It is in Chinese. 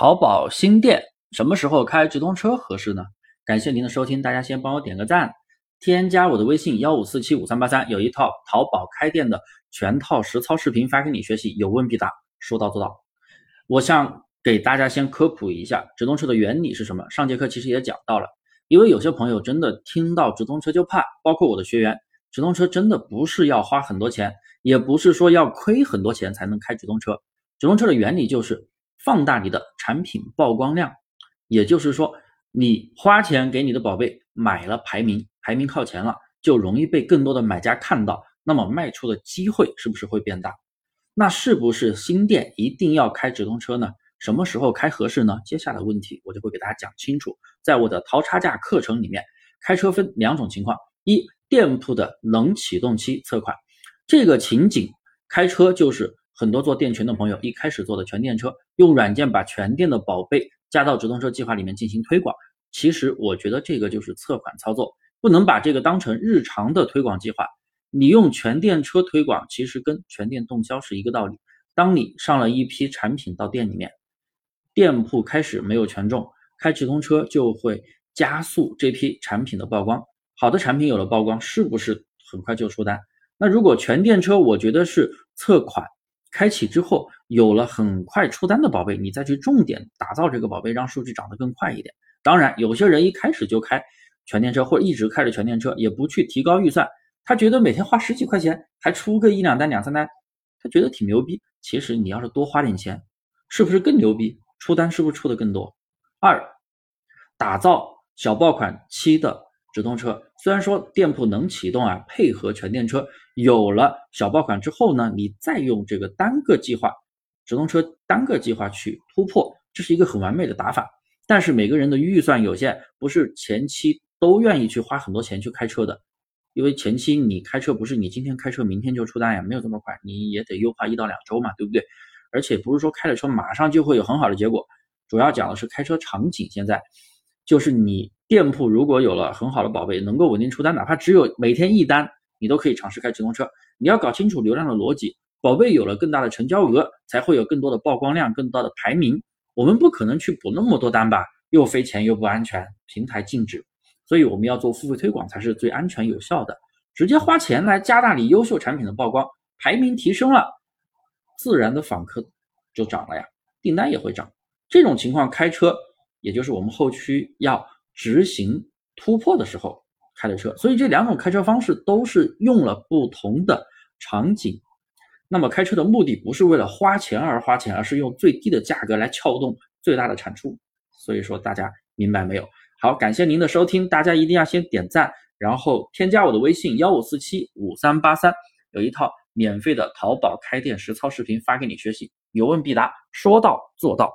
淘宝新店什么时候开直通车合适呢？感谢您的收听，大家先帮我点个赞，添加我的微信幺五四七五三八三，有一套淘宝开店的全套实操视频发给你学习，有问必答，说到做到。我想给大家先科普一下直通车的原理是什么。上节课其实也讲到了，因为有些朋友真的听到直通车就怕，包括我的学员，直通车真的不是要花很多钱，也不是说要亏很多钱才能开直通车。直通车的原理就是。放大你的产品曝光量，也就是说，你花钱给你的宝贝买了排名，排名靠前了，就容易被更多的买家看到，那么卖出的机会是不是会变大？那是不是新店一定要开直通车呢？什么时候开合适呢？接下来问题我就会给大家讲清楚。在我的淘差价课程里面，开车分两种情况：一，店铺的冷启动期测款，这个情景开车就是。很多做电权的朋友一开始做的全电车，用软件把全店的宝贝加到直通车计划里面进行推广。其实我觉得这个就是测款操作，不能把这个当成日常的推广计划。你用全电车推广，其实跟全店动销是一个道理。当你上了一批产品到店里面，店铺开始没有权重，开直通车就会加速这批产品的曝光。好的产品有了曝光，是不是很快就出单？那如果全电车，我觉得是测款。开启之后有了很快出单的宝贝，你再去重点打造这个宝贝，让数据涨得更快一点。当然，有些人一开始就开全电车，或者一直开着全电车，也不去提高预算，他觉得每天花十几块钱还出个一两单、两三单，他觉得挺牛逼。其实你要是多花点钱，是不是更牛逼？出单是不是出的更多？二，打造小爆款期的。直通车虽然说店铺能启动啊，配合全电车有了小爆款之后呢，你再用这个单个计划，直通车单个计划去突破，这是一个很完美的打法。但是每个人的预算有限，不是前期都愿意去花很多钱去开车的，因为前期你开车不是你今天开车明天就出单呀，没有这么快，你也得优化一到两周嘛，对不对？而且不是说开了车马上就会有很好的结果，主要讲的是开车场景。现在就是你。店铺如果有了很好的宝贝，能够稳定出单，哪怕只有每天一单，你都可以尝试开直通车。你要搞清楚流量的逻辑，宝贝有了更大的成交额，才会有更多的曝光量，更多的排名。我们不可能去补那么多单吧，又费钱又不安全，平台禁止。所以我们要做付费推广才是最安全有效的，直接花钱来加大你优秀产品的曝光，排名提升了，自然的访客就涨了呀，订单也会涨。这种情况开车，也就是我们后期要。执行突破的时候开的车，所以这两种开车方式都是用了不同的场景。那么开车的目的不是为了花钱而花钱，而是用最低的价格来撬动最大的产出。所以说大家明白没有？好，感谢您的收听，大家一定要先点赞，然后添加我的微信幺五四七五三八三，有一套免费的淘宝开店实操视频发给你学习，有问必答，说到做到。